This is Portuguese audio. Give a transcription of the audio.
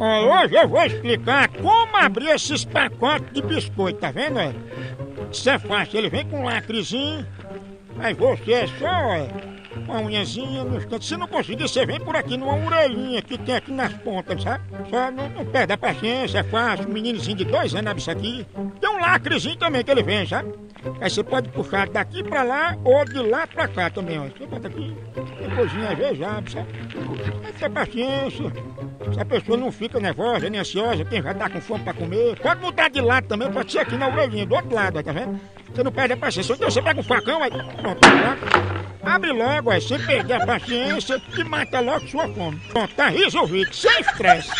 Hoje eu vou explicar como abrir esses pacotes de biscoito, tá vendo? Isso é fácil, ele vem com um lacrezinho, aí você é só ó, uma unhazinha nos cantos. Se não conseguir, você vem por aqui numa orelhinha que tem aqui nas pontas, sabe? Só não, não perde a paciência, é fácil. Um meninozinho de dois anos abre isso aqui. Tem um lacrezinho também que ele vem, sabe? Aí você pode puxar daqui pra lá ou de lá pra cá também, ó. Você bota aqui, tem coisinha às vezes abre, sabe? Tem que ter paciência. Se a pessoa não fica nervosa, nem ansiosa, quem já tá com fome pra comer, pode mudar de lado também, pode ser aqui na orelhinha, do outro lado, tá vendo? Você não perde a paciência. Então você pega um facão, aí pronto. Abre logo, aí, sem perder a paciência e mata logo sua fome. Pronto, tá resolvido, sem estresse.